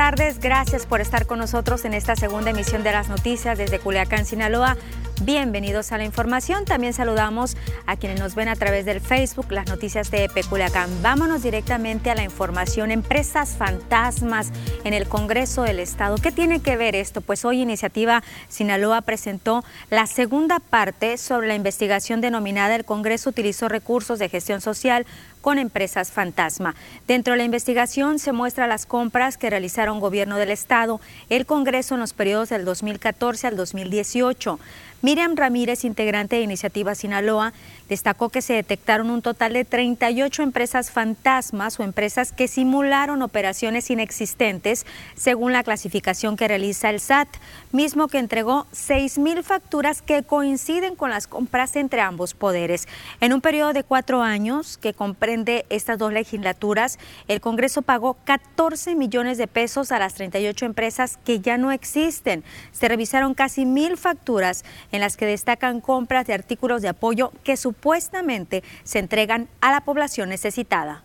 buenas tardes. Gracias por estar con nosotros en esta segunda emisión de las noticias desde Culiacán, Sinaloa. Bienvenidos a la información. También saludamos a quienes nos ven a través del Facebook, las noticias de Peculiacán. Vámonos directamente a la información. Empresas fantasmas en el Congreso del Estado. ¿Qué tiene que ver esto? Pues hoy Iniciativa Sinaloa presentó la segunda parte sobre la investigación denominada El Congreso utilizó recursos de gestión social con empresas fantasma. Dentro de la investigación se muestra las compras que realizaron gobierno del Estado, el Congreso en los periodos del 2014 al 2018. Miriam Ramírez, integrante de Iniciativa Sinaloa, destacó que se detectaron un total de 38 empresas fantasmas o empresas que simularon operaciones inexistentes según la clasificación que realiza el SAT, mismo que entregó 6.000 facturas que coinciden con las compras entre ambos poderes. En un periodo de cuatro años que comprende estas dos legislaturas, el Congreso pagó 14 millones de pesos a las 38 empresas que ya no existen. Se revisaron casi mil facturas en las que destacan compras de artículos de apoyo que supuestamente se entregan a la población necesitada.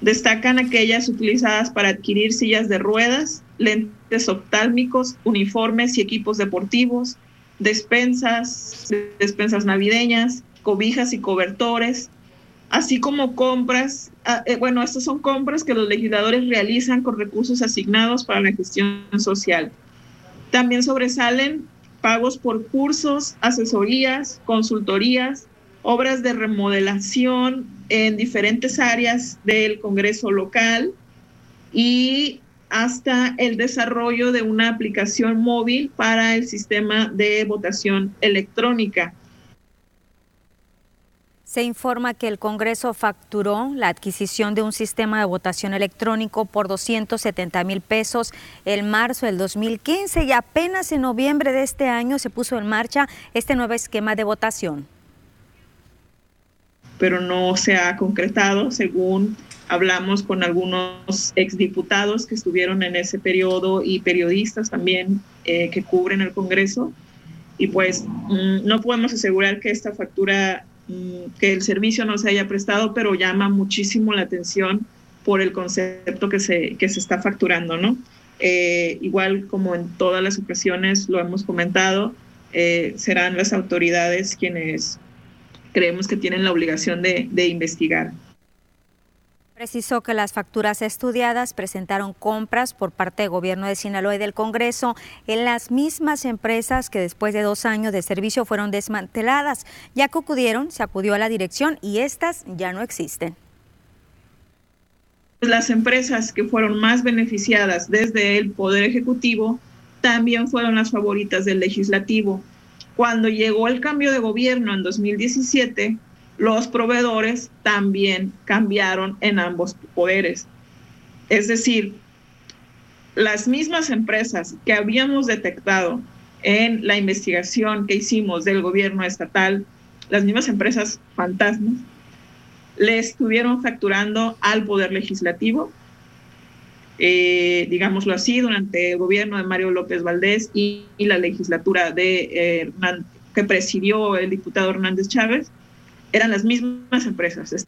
Destacan aquellas utilizadas para adquirir sillas de ruedas, lentes oftálmicos, uniformes y equipos deportivos, despensas, despensas navideñas, cobijas y cobertores, así como compras, ah, eh, bueno, estas son compras que los legisladores realizan con recursos asignados para la gestión social. También sobresalen pagos por cursos, asesorías, consultorías, obras de remodelación en diferentes áreas del Congreso local y hasta el desarrollo de una aplicación móvil para el sistema de votación electrónica. Se informa que el Congreso facturó la adquisición de un sistema de votación electrónico por 270 mil pesos el marzo del 2015 y apenas en noviembre de este año se puso en marcha este nuevo esquema de votación. Pero no se ha concretado, según hablamos con algunos exdiputados que estuvieron en ese periodo y periodistas también eh, que cubren el Congreso. Y pues mm, no podemos asegurar que esta factura que el servicio no se haya prestado, pero llama muchísimo la atención por el concepto que se, que se está facturando, ¿no? Eh, igual como en todas las ocasiones lo hemos comentado, eh, serán las autoridades quienes creemos que tienen la obligación de, de investigar. Precisó que las facturas estudiadas presentaron compras por parte del gobierno de Sinaloa y del Congreso en las mismas empresas que después de dos años de servicio fueron desmanteladas. Ya que acudieron, se acudió a la dirección y estas ya no existen. Las empresas que fueron más beneficiadas desde el Poder Ejecutivo también fueron las favoritas del Legislativo. Cuando llegó el cambio de gobierno en 2017, los proveedores también cambiaron en ambos poderes. Es decir, las mismas empresas que habíamos detectado en la investigación que hicimos del gobierno estatal, las mismas empresas fantasmas, le estuvieron facturando al Poder Legislativo, eh, digámoslo así, durante el gobierno de Mario López Valdés y, la legislatura de, eh, que presidió el diputado Hernández Chávez, eran las mismas empresas.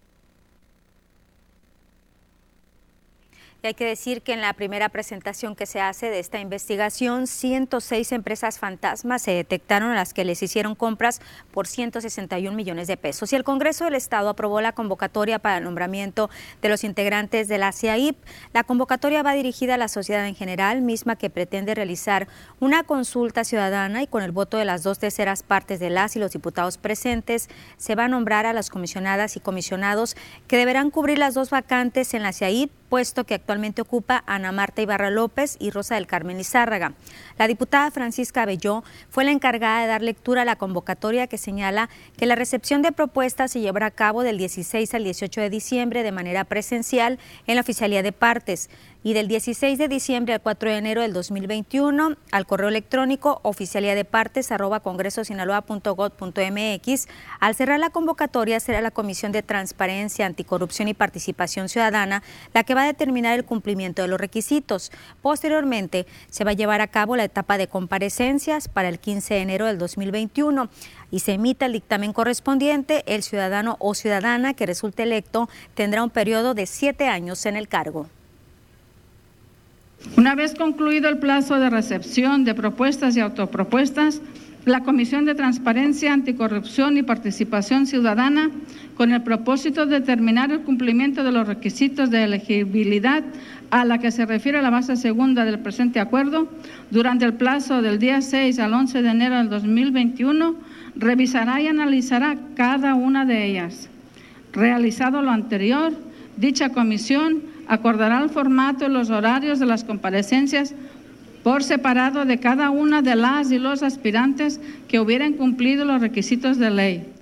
Y hay que decir que en la primera presentación que se hace de esta investigación, 106 empresas fantasmas se detectaron a las que les hicieron compras por 161 millones de pesos. Y el Congreso del Estado aprobó la convocatoria para el nombramiento de los integrantes de la CIAIP. La convocatoria va dirigida a la sociedad en general, misma que pretende realizar una consulta ciudadana y con el voto de las dos terceras partes de las y los diputados presentes, se va a nombrar a las comisionadas y comisionados que deberán cubrir las dos vacantes en la CIAIP puesto que actualmente ocupa Ana Marta Ibarra López y Rosa del Carmen Lizárraga. La diputada Francisca Belló fue la encargada de dar lectura a la convocatoria que señala que la recepción de propuestas se llevará a cabo del 16 al 18 de diciembre de manera presencial en la Oficialía de Partes y del 16 de diciembre al 4 de enero del 2021 al correo electrónico congresosinaloa.gov.mx. Al cerrar la convocatoria será la Comisión de Transparencia, Anticorrupción y Participación Ciudadana la que va a determinar el cumplimiento de los requisitos. Posteriormente se va a llevar a cabo la etapa de comparecencias para el 15 de enero del 2021 y se emita el dictamen correspondiente, el ciudadano o ciudadana que resulte electo tendrá un periodo de siete años en el cargo. Una vez concluido el plazo de recepción de propuestas y autopropuestas, la Comisión de Transparencia, Anticorrupción y Participación Ciudadana, con el propósito de determinar el cumplimiento de los requisitos de elegibilidad a la que se refiere la base segunda del presente acuerdo, durante el plazo del día 6 al 11 de enero del 2021, revisará y analizará cada una de ellas. Realizado lo anterior, dicha comisión acordará el formato y los horarios de las comparecencias por separado de cada una de las y los aspirantes que hubieran cumplido los requisitos de ley.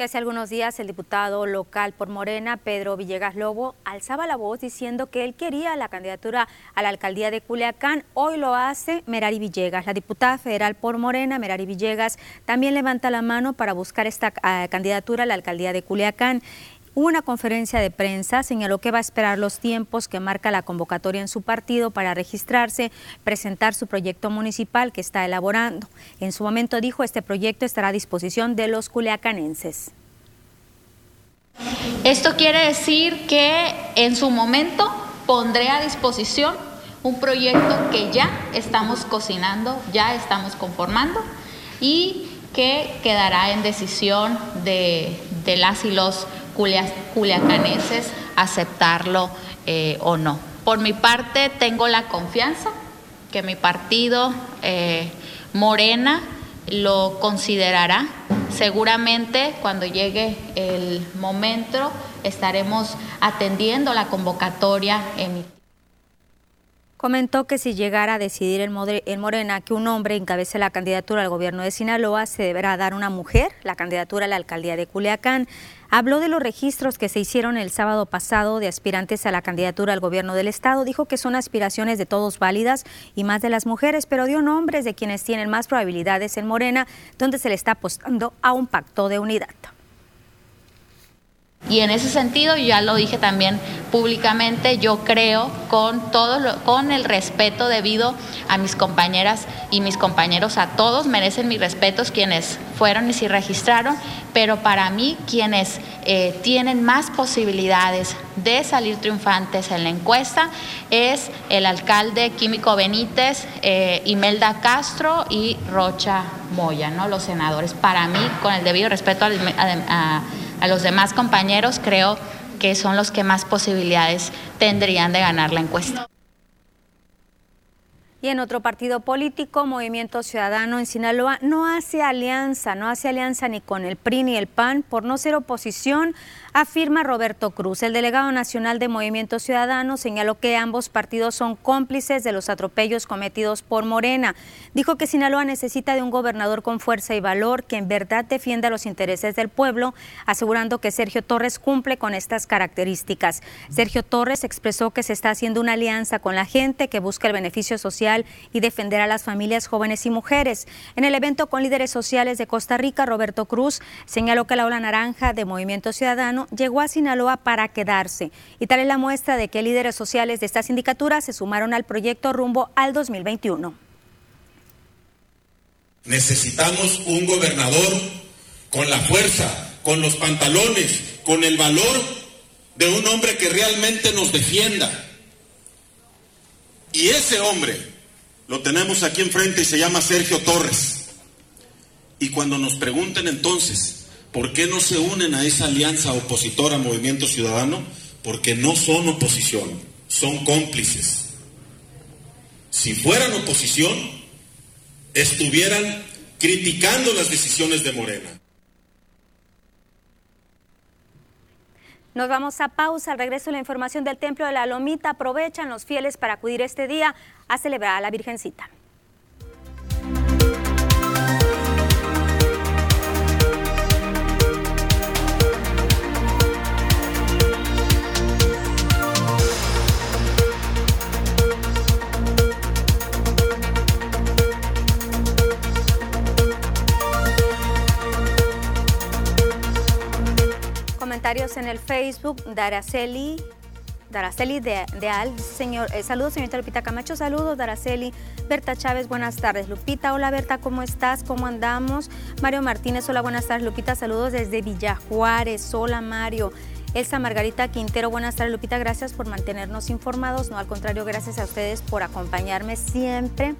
Hace algunos días el diputado local por Morena, Pedro Villegas Lobo, alzaba la voz diciendo que él quería la candidatura a la alcaldía de Culiacán. Hoy lo hace Merari Villegas. La diputada federal por Morena, Merari Villegas, también levanta la mano para buscar esta ah, candidatura a la alcaldía de Culiacán una conferencia de prensa, señaló que va a esperar los tiempos que marca la convocatoria en su partido para registrarse, presentar su proyecto municipal que está elaborando. En su momento dijo, este proyecto estará a disposición de los culiacanenses. Esto quiere decir que en su momento pondré a disposición un proyecto que ya estamos cocinando, ya estamos conformando y que quedará en decisión de, de las y los culiacaneses aceptarlo eh, o no. Por mi parte, tengo la confianza que mi partido eh, Morena lo considerará. Seguramente cuando llegue el momento estaremos atendiendo la convocatoria en comentó que si llegara a decidir en Morena que un hombre encabece la candidatura al gobierno de Sinaloa, se deberá dar una mujer la candidatura a la alcaldía de Culiacán. Habló de los registros que se hicieron el sábado pasado de aspirantes a la candidatura al gobierno del estado. Dijo que son aspiraciones de todos válidas y más de las mujeres, pero dio nombres de quienes tienen más probabilidades en Morena, donde se le está apostando a un pacto de unidad. Y en ese sentido, ya lo dije también públicamente, yo creo con todo con el respeto debido a mis compañeras y mis compañeros, a todos merecen mis respetos quienes fueron y se registraron, pero para mí quienes eh, tienen más posibilidades de salir triunfantes en la encuesta es el alcalde Químico Benítez, eh, Imelda Castro y Rocha Moya, ¿no? los senadores. Para mí, con el debido respeto a los demás compañeros, creo que son los que más posibilidades tendrían de ganar la encuesta. Y en otro partido político, Movimiento Ciudadano en Sinaloa no hace alianza, no hace alianza ni con el PRI ni el PAN por no ser oposición afirma Roberto Cruz. El delegado nacional de Movimiento Ciudadano señaló que ambos partidos son cómplices de los atropellos cometidos por Morena. Dijo que Sinaloa necesita de un gobernador con fuerza y valor que en verdad defienda los intereses del pueblo, asegurando que Sergio Torres cumple con estas características. Sergio Torres expresó que se está haciendo una alianza con la gente que busca el beneficio social y defender a las familias jóvenes y mujeres. En el evento con líderes sociales de Costa Rica, Roberto Cruz señaló que la ola naranja de Movimiento Ciudadano llegó a Sinaloa para quedarse. Y tal es la muestra de que líderes sociales de esta sindicatura se sumaron al proyecto rumbo al 2021. Necesitamos un gobernador con la fuerza, con los pantalones, con el valor de un hombre que realmente nos defienda. Y ese hombre lo tenemos aquí enfrente y se llama Sergio Torres. Y cuando nos pregunten entonces, ¿Por qué no se unen a esa alianza opositora Movimiento Ciudadano? Porque no son oposición, son cómplices. Si fueran oposición, estuvieran criticando las decisiones de Morena. Nos vamos a pausa. Al regreso la información del Templo de la Lomita aprovechan los fieles para acudir este día a celebrar a la Virgencita. En el Facebook. Daraceli, Daraceli de, Al, señor, eh, saludos señorita Lupita Camacho, saludos Daraceli, Berta Chávez, buenas tardes. Lupita, hola Berta, ¿cómo estás? ¿Cómo andamos? Mario Martínez, hola, buenas tardes. Lupita, saludos desde Villa Juárez, hola Mario. Elsa Margarita Quintero, buenas tardes Lupita, gracias por mantenernos informados, no al contrario, gracias a ustedes por acompañarme siempre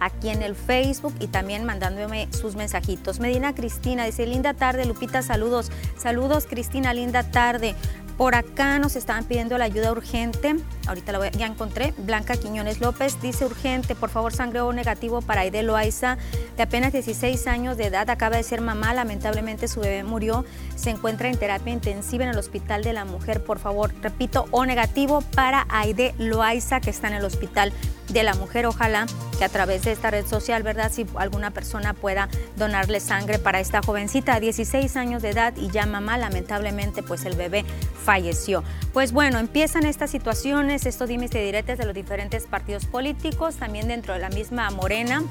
aquí en el Facebook y también mandándome sus mensajitos. Medina Cristina dice, linda tarde, Lupita, saludos. Saludos, Cristina, linda tarde. Por acá nos estaban pidiendo la ayuda urgente. Ahorita la voy, ya encontré. Blanca Quiñones López dice urgente, por favor, sangre O negativo para Aide Loaiza, de apenas 16 años de edad. Acaba de ser mamá. Lamentablemente su bebé murió. Se encuentra en terapia intensiva en el Hospital de la Mujer. Por favor, repito, O negativo para Aide Loaiza, que está en el Hospital de la Mujer. Ojalá que a través de esta red social, ¿verdad? Si alguna persona pueda donarle sangre para esta jovencita de 16 años de edad y ya mamá, lamentablemente, pues el bebé falleció. Pues bueno, empiezan estas situaciones, estos dimes y diretes de los diferentes partidos políticos, también dentro de la misma Morena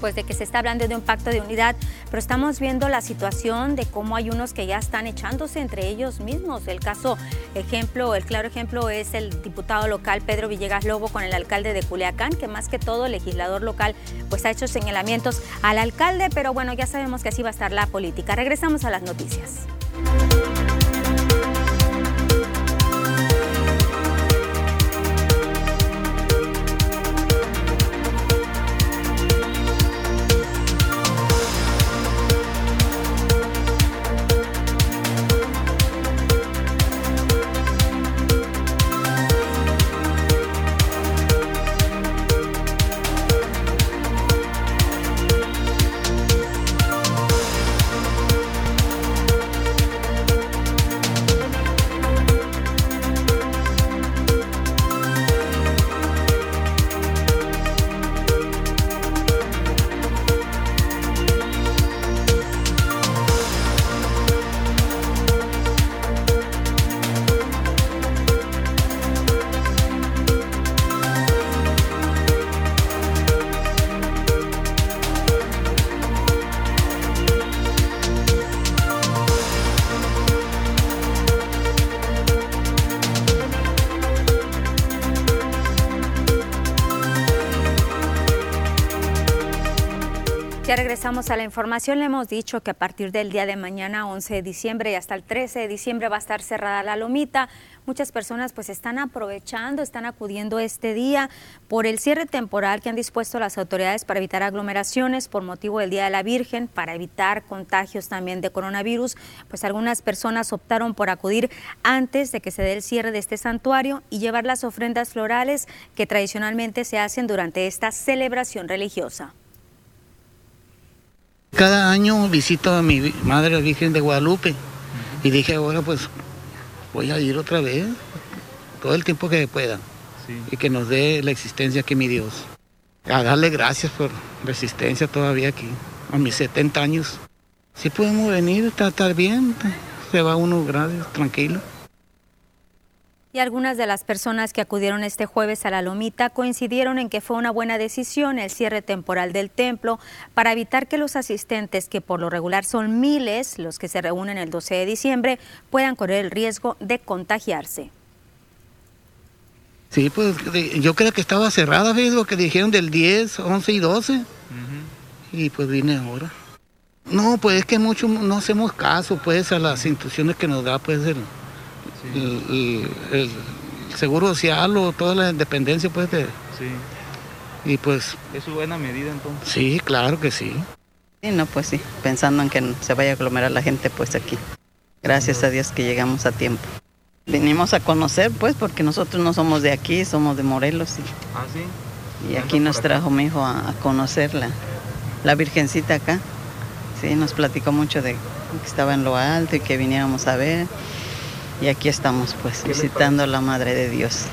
pues de que se está hablando de un pacto de unidad, pero estamos viendo la situación de cómo hay unos que ya están echándose entre ellos mismos. El caso ejemplo, el claro ejemplo es el diputado local Pedro Villegas Lobo con el alcalde de Culiacán, que más que todo el legislador local pues ha hecho señalamientos al alcalde, pero bueno, ya sabemos que así va a estar la política. Regresamos a las noticias. Ya regresamos a la información. Le hemos dicho que a partir del día de mañana, 11 de diciembre y hasta el 13 de diciembre va a estar cerrada la lomita. Muchas personas pues están aprovechando, están acudiendo este día por el cierre temporal que han dispuesto las autoridades para evitar aglomeraciones por motivo del Día de la Virgen, para evitar contagios también de coronavirus. Pues algunas personas optaron por acudir antes de que se dé el cierre de este santuario y llevar las ofrendas florales que tradicionalmente se hacen durante esta celebración religiosa. Cada año visito a mi madre Virgen de Guadalupe y dije ahora pues voy a ir otra vez todo el tiempo que pueda y que nos dé la existencia que mi Dios. A darle gracias por resistencia todavía aquí, a mis 70 años. Si podemos venir, está, está bien, se va uno gracias, tranquilo. Y algunas de las personas que acudieron este jueves a la Lomita coincidieron en que fue una buena decisión el cierre temporal del templo para evitar que los asistentes, que por lo regular son miles los que se reúnen el 12 de diciembre, puedan correr el riesgo de contagiarse. Sí, pues yo creo que estaba cerrada, ¿ves? lo que dijeron del 10, 11 y 12. Y pues vine ahora. No, pues es que mucho no hacemos caso pues a las instituciones que nos da pues el, el, el, seguro social o toda la independencia pues de... Sí. Y pues... ¿Es su buena medida entonces? Sí, claro que sí. Sí, no, pues sí, pensando en que se vaya a aglomerar la gente pues aquí. Gracias a Dios que llegamos a tiempo. Venimos a conocer pues porque nosotros no somos de aquí, somos de Morelos. Y, ¿Ah, sí? y aquí nos trajo mi hijo a, a conocer la, la Virgencita acá. Sí, nos platicó mucho de que estaba en lo alto y que viniéramos a ver. Y aquí estamos pues visitando a la Madre de Dios.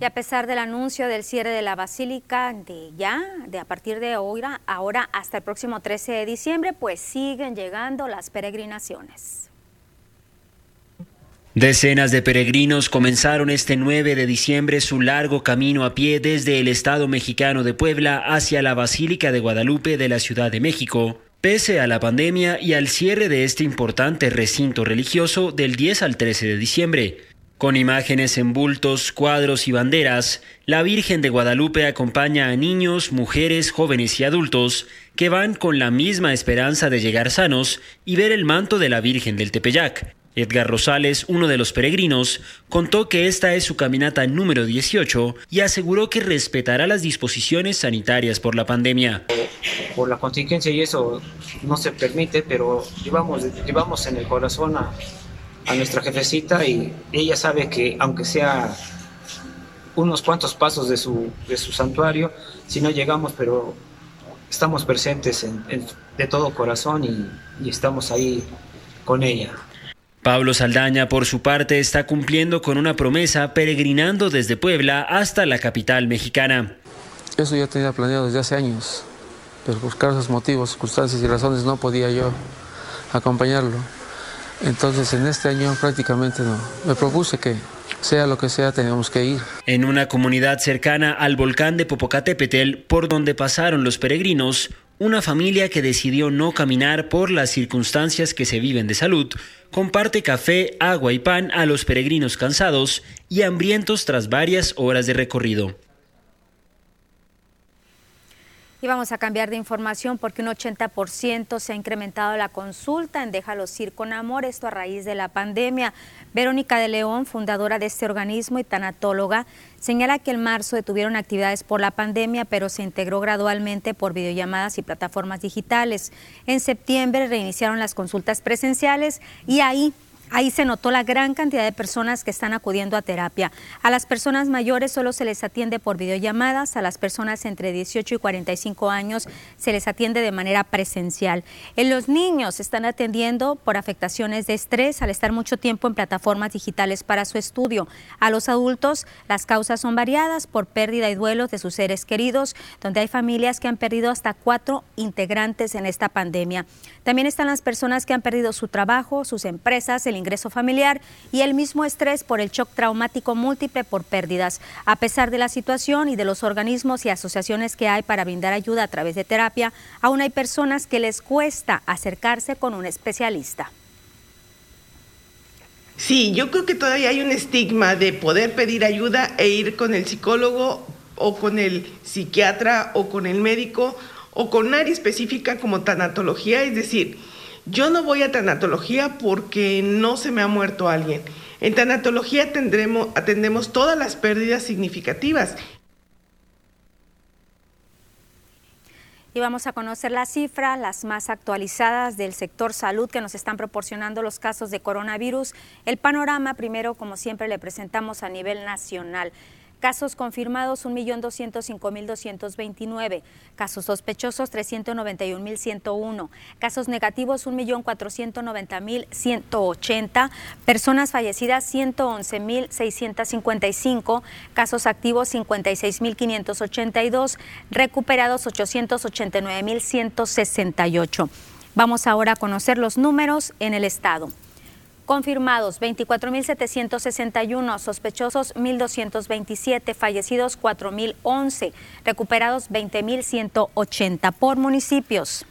Y a pesar del anuncio del cierre de la basílica de ya, de a partir de ahora, ahora hasta el próximo 13 de diciembre, pues siguen llegando las peregrinaciones. Decenas de peregrinos comenzaron este 9 de diciembre su largo camino a pie desde el Estado mexicano de Puebla hacia la Basílica de Guadalupe de la Ciudad de México. Pese a la pandemia y al cierre de este importante recinto religioso del 10 al 13 de diciembre. Con imágenes en bultos, cuadros y banderas, la Virgen de Guadalupe acompaña a niños, mujeres, jóvenes y adultos que van con la misma esperanza de llegar sanos y ver el manto de la Virgen del Tepeyac. Edgar Rosales, uno de los peregrinos, contó que esta es su caminata número 18 y aseguró que respetará las disposiciones sanitarias por la pandemia. Por la contingencia y eso no se permite, pero llevamos, llevamos en el corazón a, a nuestra jefecita y ella sabe que aunque sea unos cuantos pasos de su, de su santuario, si no llegamos, pero estamos presentes en, en, de todo corazón y, y estamos ahí con ella. Pablo Saldaña, por su parte, está cumpliendo con una promesa peregrinando desde Puebla hasta la capital mexicana. Eso ya tenía planeado desde hace años, pero por casos, motivos, circunstancias y razones no podía yo acompañarlo. Entonces en este año prácticamente no. Me propuse que sea lo que sea, tenemos que ir. En una comunidad cercana al volcán de Popocatépetl, por donde pasaron los peregrinos, una familia que decidió no caminar por las circunstancias que se viven de salud, comparte café, agua y pan a los peregrinos cansados y hambrientos tras varias horas de recorrido. Y vamos a cambiar de información porque un 80% se ha incrementado la consulta en Déjalos ir con amor, esto a raíz de la pandemia. Verónica de León, fundadora de este organismo y tanatóloga, señala que en marzo detuvieron actividades por la pandemia, pero se integró gradualmente por videollamadas y plataformas digitales. En septiembre reiniciaron las consultas presenciales y ahí Ahí se notó la gran cantidad de personas que están acudiendo a terapia. A las personas mayores solo se les atiende por videollamadas, a las personas entre 18 y 45 años se les atiende de manera presencial. En los niños se están atendiendo por afectaciones de estrés al estar mucho tiempo en plataformas digitales para su estudio. A los adultos las causas son variadas por pérdida y duelos de sus seres queridos, donde hay familias que han perdido hasta cuatro integrantes en esta pandemia. También están las personas que han perdido su trabajo, sus empresas, el ingreso familiar y el mismo estrés por el shock traumático múltiple por pérdidas. A pesar de la situación y de los organismos y asociaciones que hay para brindar ayuda a través de terapia, aún hay personas que les cuesta acercarse con un especialista. Sí, yo creo que todavía hay un estigma de poder pedir ayuda e ir con el psicólogo o con el psiquiatra o con el médico o con un área específica como tanatología, es decir, yo no voy a tanatología porque no se me ha muerto alguien. En tanatología atendemos todas las pérdidas significativas. Y vamos a conocer las cifras, las más actualizadas del sector salud que nos están proporcionando los casos de coronavirus. El panorama, primero, como siempre, le presentamos a nivel nacional. Casos confirmados 1.205.229. Casos sospechosos 391.101. Casos negativos 1.490.180. Personas fallecidas 111.655. Casos activos 56.582. Recuperados 889.168. Vamos ahora a conocer los números en el estado. Confirmados 24.761, sospechosos 1.227, fallecidos 4.011, recuperados 20.180 por municipios.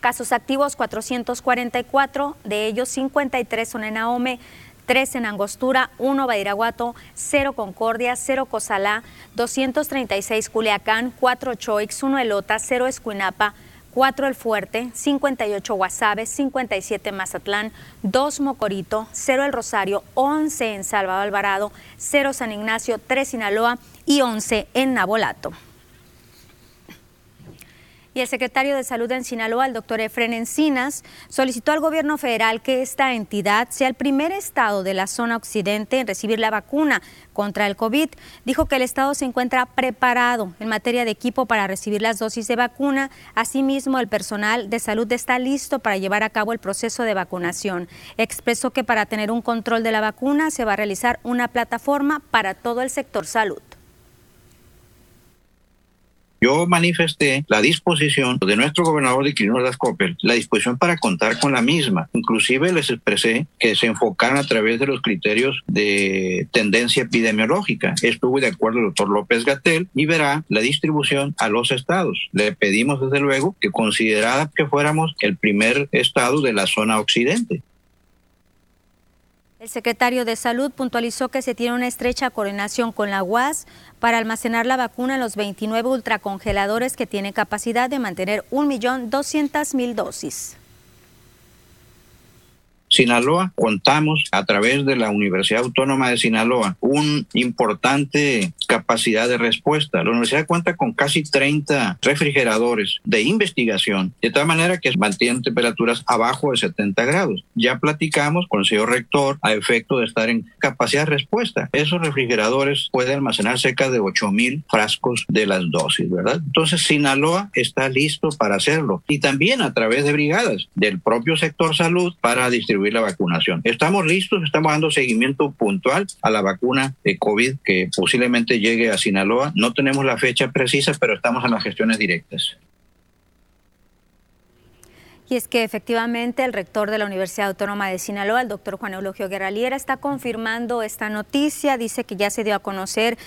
Casos activos 444, de ellos 53 son en Ahome, 3 en Angostura, 1 Badiraguato, 0 Concordia, 0 Cozalá, 236 Culiacán, 4 Choix, 1 Elota, 0 Escuinapa, 4 El Fuerte, 58 Guasave, 57 Mazatlán, 2 Mocorito, 0 El Rosario, 11 en Salvador Alvarado, 0 San Ignacio, 3 Sinaloa y 11 en Nabolato. Y el secretario de Salud en Sinaloa, el doctor Efren Encinas, solicitó al gobierno federal que esta entidad sea el primer estado de la zona occidente en recibir la vacuna contra el COVID. Dijo que el estado se encuentra preparado en materia de equipo para recibir las dosis de vacuna. Asimismo, el personal de salud está listo para llevar a cabo el proceso de vacunación. Expresó que para tener un control de la vacuna se va a realizar una plataforma para todo el sector salud. Yo manifesté la disposición de nuestro gobernador de Quirino Las Coppel, la disposición para contar con la misma. Inclusive les expresé que se enfocaran a través de los criterios de tendencia epidemiológica. Estuve de acuerdo el doctor López Gatel y verá la distribución a los estados. Le pedimos desde luego que considerara que fuéramos el primer estado de la zona occidente. El secretario de Salud puntualizó que se tiene una estrecha coordinación con la UAS para almacenar la vacuna en los 29 ultracongeladores que tienen capacidad de mantener 1.200.000 dosis. Sinaloa contamos a través de la Universidad Autónoma de Sinaloa un importante capacidad de respuesta. La universidad cuenta con casi 30 refrigeradores de investigación, de tal manera que mantienen temperaturas abajo de 70 grados. Ya platicamos con el señor rector a efecto de estar en capacidad de respuesta. Esos refrigeradores pueden almacenar cerca de 8 mil frascos de las dosis, ¿verdad? Entonces Sinaloa está listo para hacerlo y también a través de brigadas del propio sector salud para distribuir la vacunación. Estamos listos, estamos dando seguimiento puntual a la vacuna de COVID que posiblemente llegue a Sinaloa. No tenemos la fecha precisa, pero estamos en las gestiones directas. Y es que efectivamente el rector de la Universidad Autónoma de Sinaloa, el doctor Juan Eulogio Guerraliera, está confirmando esta noticia. Dice que ya se dio a conocer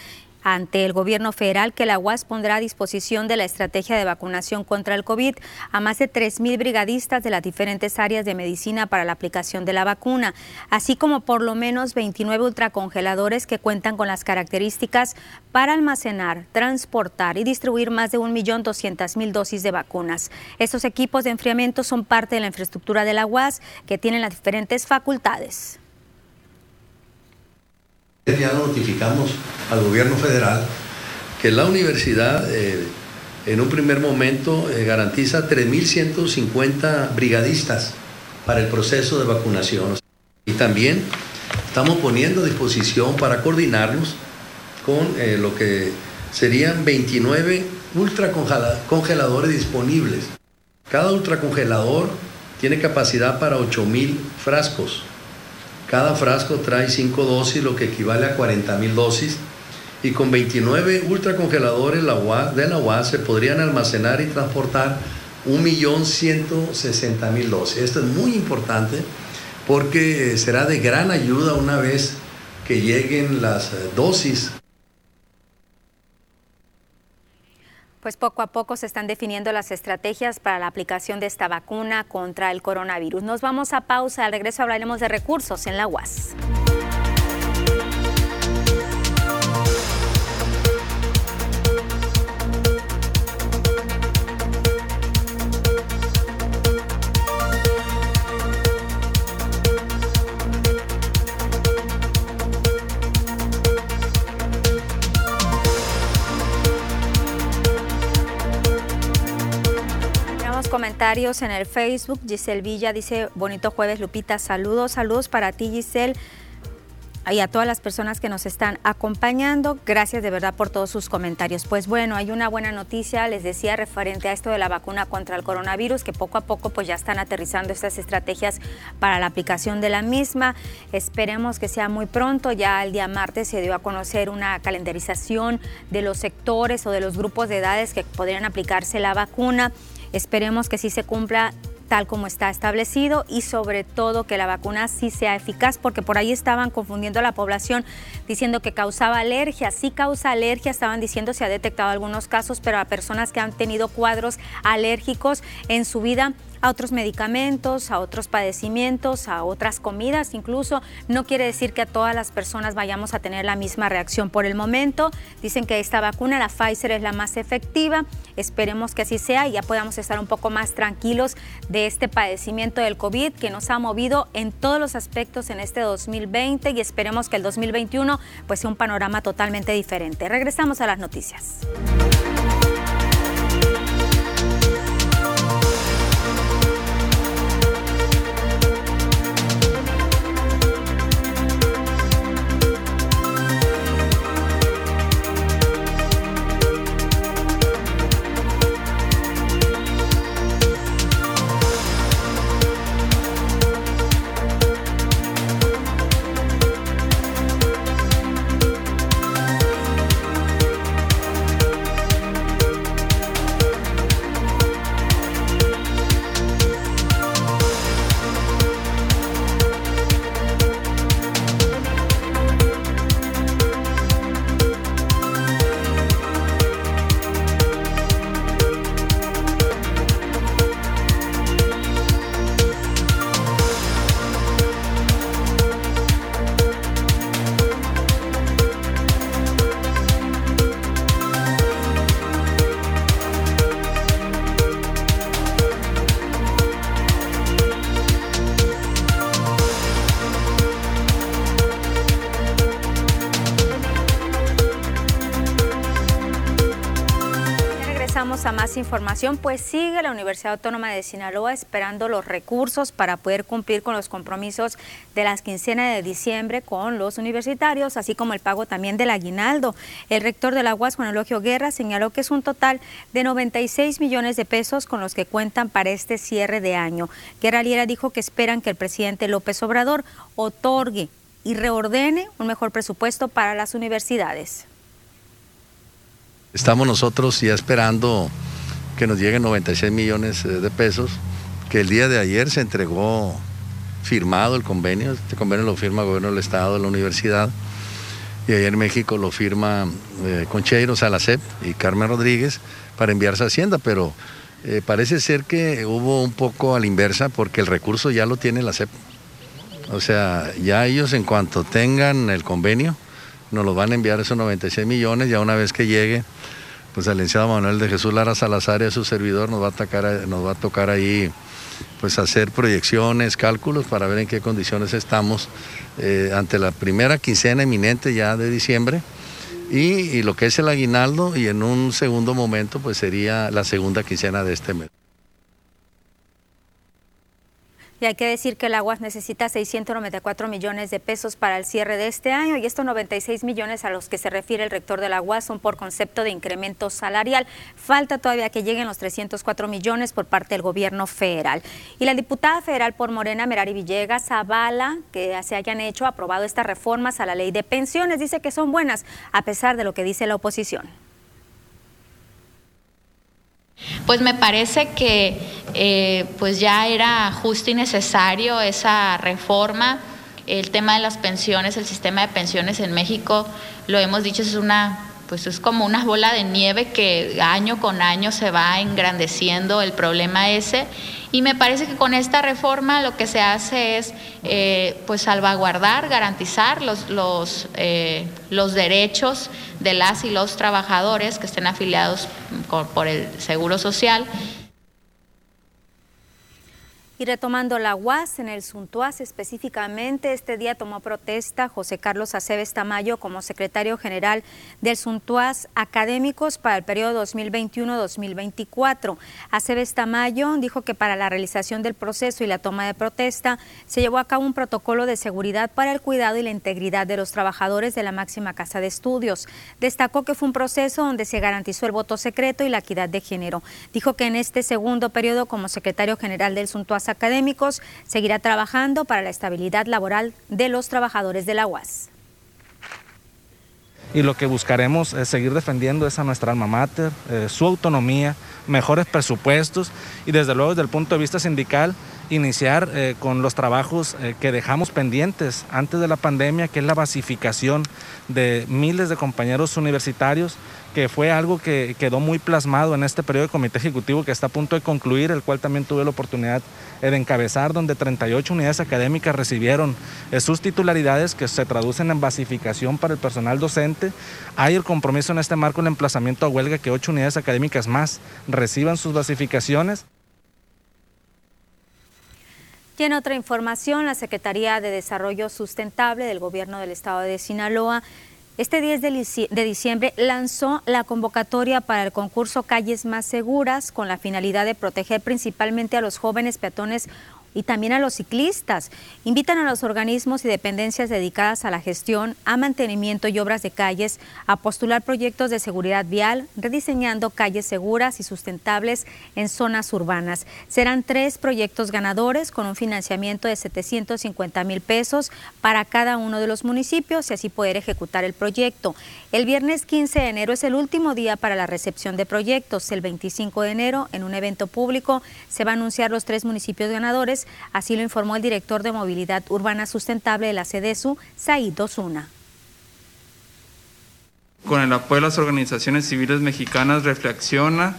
ante el gobierno federal que la UAS pondrá a disposición de la estrategia de vacunación contra el COVID a más de 3.000 brigadistas de las diferentes áreas de medicina para la aplicación de la vacuna, así como por lo menos 29 ultracongeladores que cuentan con las características para almacenar, transportar y distribuir más de 1.200.000 dosis de vacunas. Estos equipos de enfriamiento son parte de la infraestructura de la UAS que tienen las diferentes facultades ya notificamos al gobierno federal que la universidad eh, en un primer momento eh, garantiza 3.150 brigadistas para el proceso de vacunación. Y también estamos poniendo a disposición para coordinarnos con eh, lo que serían 29 ultracongeladores disponibles. Cada ultracongelador tiene capacidad para 8.000 frascos. Cada frasco trae 5 dosis, lo que equivale a 40 mil dosis. Y con 29 ultracongeladores de la UAS se podrían almacenar y transportar 1.160.000 dosis. Esto es muy importante porque será de gran ayuda una vez que lleguen las dosis Pues poco a poco se están definiendo las estrategias para la aplicación de esta vacuna contra el coronavirus. Nos vamos a pausa, al regreso hablaremos de recursos en la UAS. Comentarios en el Facebook. Giselle Villa dice, bonito jueves, Lupita, saludos, saludos para ti, Giselle. Y a todas las personas que nos están acompañando, gracias de verdad por todos sus comentarios. Pues bueno, hay una buena noticia, les decía, referente a esto de la vacuna contra el coronavirus, que poco a poco pues ya están aterrizando estas estrategias para la aplicación de la misma. Esperemos que sea muy pronto, ya el día martes se dio a conocer una calendarización de los sectores o de los grupos de edades que podrían aplicarse la vacuna. Esperemos que sí se cumpla tal como está establecido y sobre todo que la vacuna sí sea eficaz, porque por ahí estaban confundiendo a la población diciendo que causaba alergia. Sí causa alergia, estaban diciendo se ha detectado algunos casos, pero a personas que han tenido cuadros alérgicos en su vida a otros medicamentos, a otros padecimientos, a otras comidas incluso. No quiere decir que a todas las personas vayamos a tener la misma reacción por el momento. Dicen que esta vacuna, la Pfizer, es la más efectiva. Esperemos que así sea y ya podamos estar un poco más tranquilos de este padecimiento del COVID que nos ha movido en todos los aspectos en este 2020 y esperemos que el 2021 pues sea un panorama totalmente diferente. Regresamos a las noticias. Más información, pues sigue la Universidad Autónoma de Sinaloa esperando los recursos para poder cumplir con los compromisos de las quincenas de diciembre con los universitarios, así como el pago también del aguinaldo. El rector de la UAS, Juan Elogio Guerra, señaló que es un total de 96 millones de pesos con los que cuentan para este cierre de año. Guerra Liera dijo que esperan que el presidente López Obrador otorgue y reordene un mejor presupuesto para las universidades. Estamos nosotros ya esperando que nos lleguen 96 millones eh, de pesos, que el día de ayer se entregó firmado el convenio, este convenio lo firma el gobierno del estado, la universidad, y ayer México lo firma eh, Concheiro, Salacep y Carmen Rodríguez para enviarse a Hacienda, pero eh, parece ser que hubo un poco a la inversa porque el recurso ya lo tiene la CEP. O sea, ya ellos en cuanto tengan el convenio, nos lo van a enviar esos 96 millones, ya una vez que llegue, pues el licenciado Manuel de Jesús Lara Salazar y a su servidor nos va a, tocar, nos va a tocar ahí pues hacer proyecciones, cálculos para ver en qué condiciones estamos eh, ante la primera quincena eminente ya de diciembre y lo que es el aguinaldo y en un segundo momento pues sería la segunda quincena de este mes. Y hay que decir que el Aguas necesita 694 millones de pesos para el cierre de este año y estos 96 millones a los que se refiere el rector del Aguas son por concepto de incremento salarial. Falta todavía que lleguen los 304 millones por parte del gobierno federal. Y la diputada federal por Morena, Merari Villegas, avala que se hayan hecho, aprobado estas reformas a la ley de pensiones. Dice que son buenas a pesar de lo que dice la oposición. Pues me parece que eh, pues ya era justo y necesario esa reforma. El tema de las pensiones, el sistema de pensiones en México, lo hemos dicho, es una pues es como una bola de nieve que año con año se va engrandeciendo el problema ese. Y me parece que con esta reforma lo que se hace es eh, pues salvaguardar, garantizar los, los, eh, los derechos de las y los trabajadores que estén afiliados por el Seguro Social y retomando la UAS, en el Suntuaz específicamente, este día tomó protesta José Carlos Aceves Tamayo como secretario general del Suntuaz Académicos para el periodo 2021-2024. Aceves Tamayo dijo que para la realización del proceso y la toma de protesta se llevó a cabo un protocolo de seguridad para el cuidado y la integridad de los trabajadores de la máxima casa de estudios. Destacó que fue un proceso donde se garantizó el voto secreto y la equidad de género. Dijo que en este segundo periodo como secretario general del Suntuaz académicos, seguirá trabajando para la estabilidad laboral de los trabajadores de la UAS. Y lo que buscaremos es seguir defendiendo esa nuestra alma mater, eh, su autonomía, mejores presupuestos y desde luego desde el punto de vista sindical iniciar eh, con los trabajos eh, que dejamos pendientes antes de la pandemia, que es la basificación de miles de compañeros universitarios, que fue algo que quedó muy plasmado en este periodo de comité ejecutivo que está a punto de concluir, el cual también tuve la oportunidad de encabezar, donde 38 unidades académicas recibieron sus titularidades que se traducen en basificación para el personal docente. Hay el compromiso en este marco, el emplazamiento a huelga, que ocho unidades académicas más reciban sus basificaciones. Tiene otra información, la Secretaría de Desarrollo Sustentable del Gobierno del Estado de Sinaloa este 10 de diciembre lanzó la convocatoria para el concurso Calles Más Seguras con la finalidad de proteger principalmente a los jóvenes peatones y también a los ciclistas. Invitan a los organismos y dependencias dedicadas a la gestión, a mantenimiento y obras de calles a postular proyectos de seguridad vial, rediseñando calles seguras y sustentables en zonas urbanas. Serán tres proyectos ganadores con un financiamiento de 750 mil pesos para cada uno de los municipios y así poder ejecutar el proyecto. El viernes 15 de enero es el último día para la recepción de proyectos. El 25 de enero, en un evento público, se va a anunciar los tres municipios ganadores así lo informó el director de Movilidad Urbana Sustentable de la CEDESU, Said Osuna. Con el apoyo de las organizaciones civiles mexicanas Reflexiona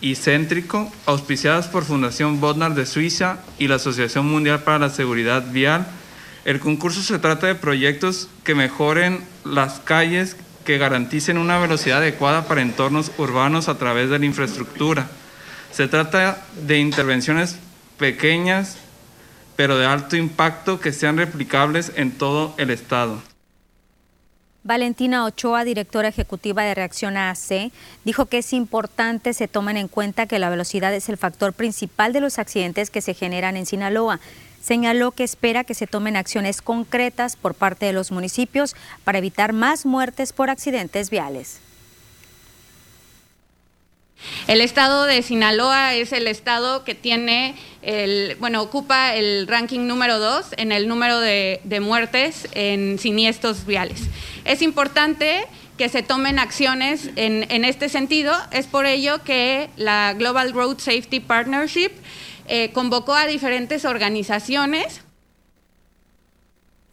y Céntrico, auspiciadas por Fundación Bodnar de Suiza y la Asociación Mundial para la Seguridad Vial, el concurso se trata de proyectos que mejoren las calles, que garanticen una velocidad adecuada para entornos urbanos a través de la infraestructura. Se trata de intervenciones pequeñas, pero de alto impacto que sean replicables en todo el Estado. Valentina Ochoa, directora ejecutiva de Reacción AC, dijo que es importante se tomen en cuenta que la velocidad es el factor principal de los accidentes que se generan en Sinaloa. Señaló que espera que se tomen acciones concretas por parte de los municipios para evitar más muertes por accidentes viales. El estado de Sinaloa es el estado que tiene, el, bueno, ocupa el ranking número dos en el número de, muertes en siniestros viales. Es importante que se tomen acciones en, en, este sentido. Es por ello que la Global Road Safety Partnership eh, convocó a diferentes organizaciones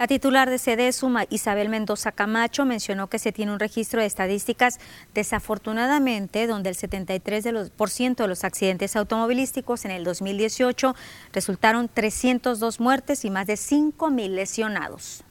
la titular de Suma, Isabel Mendoza Camacho, mencionó que se tiene un registro de estadísticas desafortunadamente donde el 73% de los, por ciento de los accidentes automovilísticos en el 2018 resultaron 302 muertes y más de 5 mil lesionados.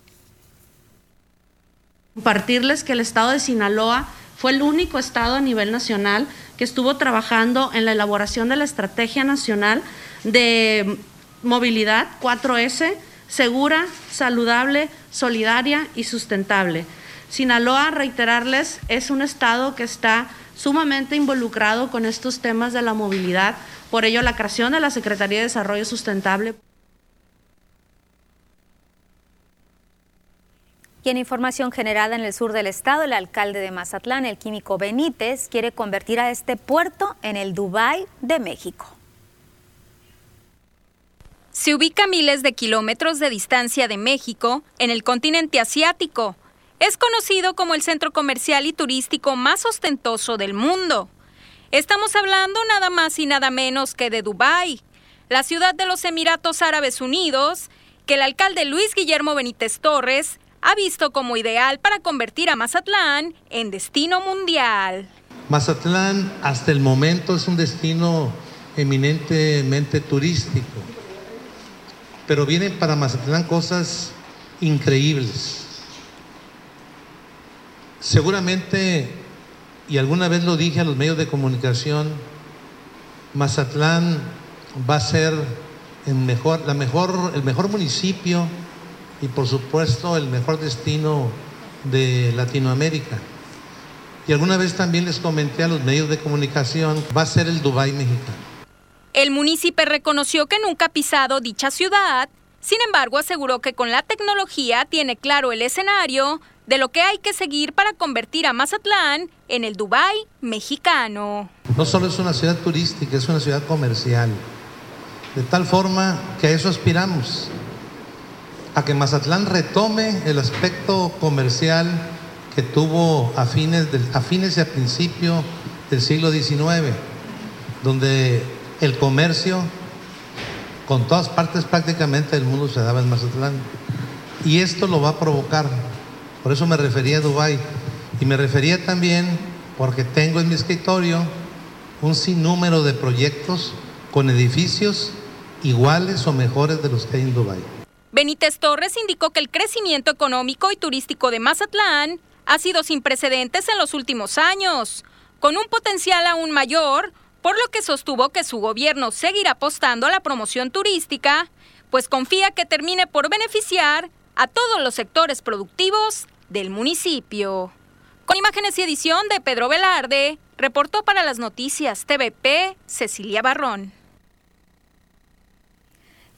Compartirles que el estado de Sinaloa fue el único estado a nivel nacional que estuvo trabajando en la elaboración de la Estrategia Nacional de Movilidad 4S segura, saludable, solidaria y sustentable. Sinaloa, reiterarles, es un estado que está sumamente involucrado con estos temas de la movilidad, por ello la creación de la Secretaría de Desarrollo Sustentable. Y en información generada en el sur del estado, el alcalde de Mazatlán, el químico Benítez, quiere convertir a este puerto en el Dubái de México. Se ubica a miles de kilómetros de distancia de México, en el continente asiático. Es conocido como el centro comercial y turístico más ostentoso del mundo. Estamos hablando nada más y nada menos que de Dubái, la ciudad de los Emiratos Árabes Unidos, que el alcalde Luis Guillermo Benítez Torres ha visto como ideal para convertir a Mazatlán en destino mundial. Mazatlán hasta el momento es un destino eminentemente turístico pero vienen para Mazatlán cosas increíbles. Seguramente, y alguna vez lo dije a los medios de comunicación, Mazatlán va a ser el mejor, el mejor municipio y por supuesto el mejor destino de Latinoamérica. Y alguna vez también les comenté a los medios de comunicación, va a ser el Dubai mexicano. El municipio reconoció que nunca ha pisado dicha ciudad, sin embargo aseguró que con la tecnología tiene claro el escenario de lo que hay que seguir para convertir a Mazatlán en el Dubái mexicano. No solo es una ciudad turística, es una ciudad comercial. De tal forma que a eso aspiramos, a que Mazatlán retome el aspecto comercial que tuvo a fines, a fines y a principio del siglo XIX, donde el comercio con todas partes prácticamente del mundo se daba en Mazatlán. Y esto lo va a provocar. Por eso me refería a Dubái. Y me refería también porque tengo en mi escritorio un sinnúmero de proyectos con edificios iguales o mejores de los que hay en Dubái. Benítez Torres indicó que el crecimiento económico y turístico de Mazatlán ha sido sin precedentes en los últimos años, con un potencial aún mayor por lo que sostuvo que su gobierno seguirá apostando a la promoción turística, pues confía que termine por beneficiar a todos los sectores productivos del municipio. Con imágenes y edición de Pedro Velarde, reportó para las noticias TVP Cecilia Barrón.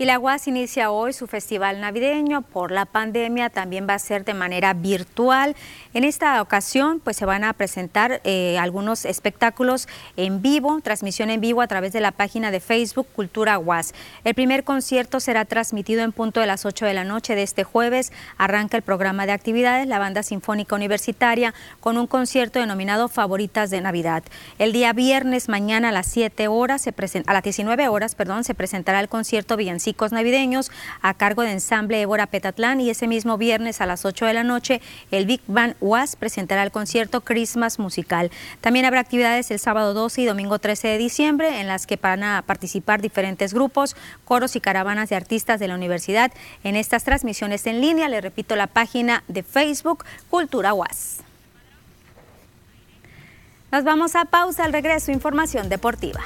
Y la UAS inicia hoy su festival navideño. Por la pandemia también va a ser de manera virtual. En esta ocasión pues se van a presentar eh, algunos espectáculos en vivo, transmisión en vivo a través de la página de Facebook Cultura UAS. El primer concierto será transmitido en punto de las 8 de la noche de este jueves. Arranca el programa de actividades, la Banda Sinfónica Universitaria, con un concierto denominado Favoritas de Navidad. El día viernes, mañana a las 7 horas, se a las 19 horas, perdón, se presentará el concierto Villancico navideños a cargo de Ensamble Évora Petatlán y ese mismo viernes a las 8 de la noche el Big Band UAS presentará el concierto Christmas Musical. También habrá actividades el sábado 12 y domingo 13 de diciembre en las que van a participar diferentes grupos, coros y caravanas de artistas de la universidad en estas transmisiones en línea. Le repito la página de Facebook Cultura UAS. Nos vamos a pausa al regreso, información deportiva.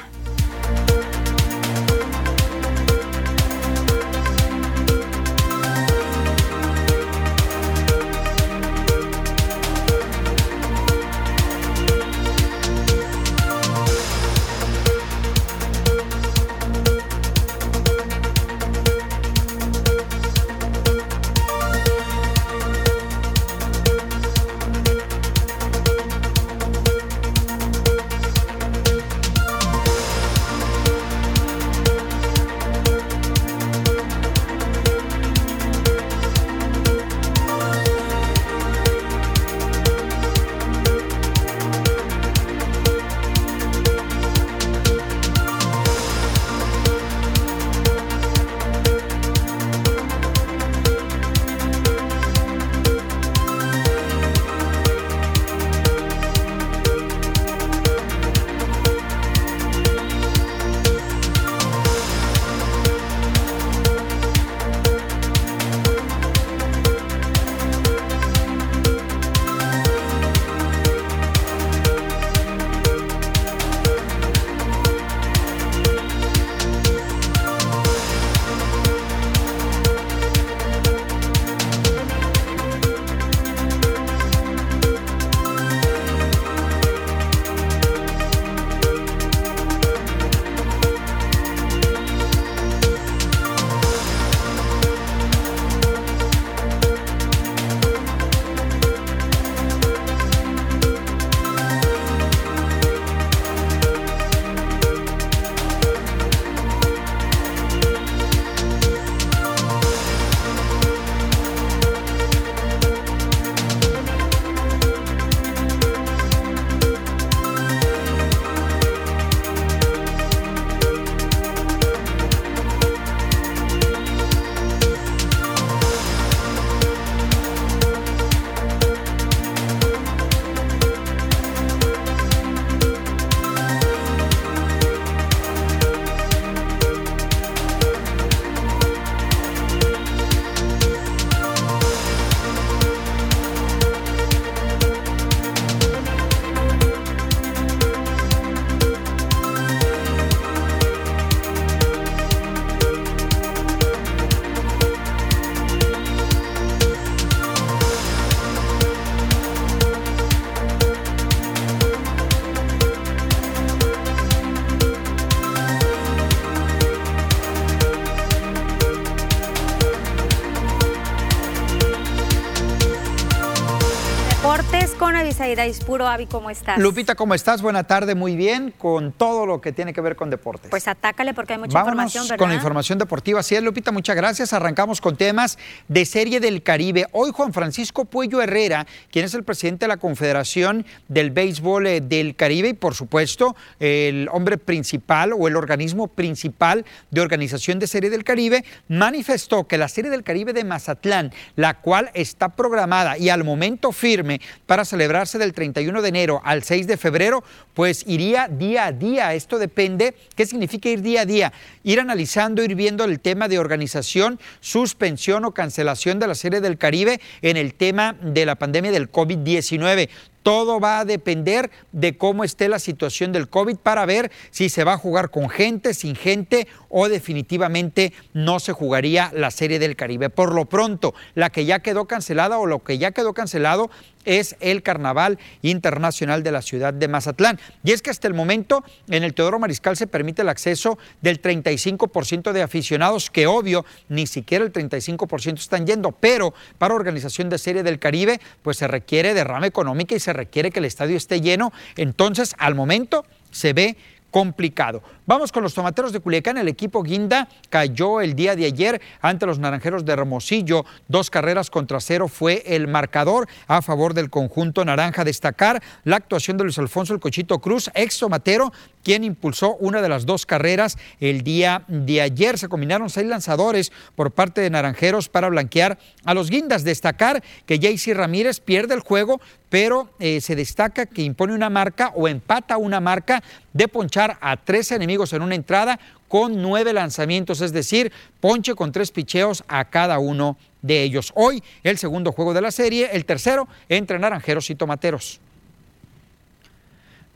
Saida Ispuro. Avi, ¿cómo estás? Lupita, ¿cómo estás? Buena tarde, muy bien, con todo lo que tiene que ver con deportes. Pues atácale porque hay mucha Vámonos información, ¿verdad? con la información deportiva. Así es, Lupita, muchas gracias. Arrancamos con temas de Serie del Caribe. Hoy Juan Francisco Puello Herrera, quien es el presidente de la Confederación del Béisbol eh, del Caribe y, por supuesto, el hombre principal o el organismo principal de organización de Serie del Caribe, manifestó que la Serie del Caribe de Mazatlán, la cual está programada y al momento firme para celebrarse del 31 de enero al 6 de febrero, pues iría día a día. Esto depende, ¿qué significa ir día a día? Ir analizando, ir viendo el tema de organización, suspensión o cancelación de la Serie del Caribe en el tema de la pandemia del COVID-19. Todo va a depender de cómo esté la situación del COVID para ver si se va a jugar con gente, sin gente o definitivamente no se jugaría la Serie del Caribe. Por lo pronto, la que ya quedó cancelada o lo que ya quedó cancelado es el Carnaval Internacional de la ciudad de Mazatlán. Y es que hasta el momento en el Teodoro Mariscal se permite el acceso del 35% de aficionados, que obvio ni siquiera el 35% están yendo, pero para organización de Serie del Caribe pues se requiere derrama económica y se requiere que el estadio esté lleno. Entonces, al momento se ve complicado. Vamos con los tomateros de Culiacán. El equipo Guinda cayó el día de ayer ante los naranjeros de Hermosillo. Dos carreras contra cero fue el marcador a favor del conjunto naranja. Destacar la actuación de Luis Alfonso El Cochito Cruz, ex tomatero, quien impulsó una de las dos carreras el día de ayer. Se combinaron seis lanzadores por parte de naranjeros para blanquear a los Guindas. Destacar que Jaycee Ramírez pierde el juego, pero eh, se destaca que impone una marca o empata una marca de ponchar a tres enemigos en una entrada con nueve lanzamientos, es decir, ponche con tres picheos a cada uno de ellos. Hoy el segundo juego de la serie, el tercero entre naranjeros y tomateros.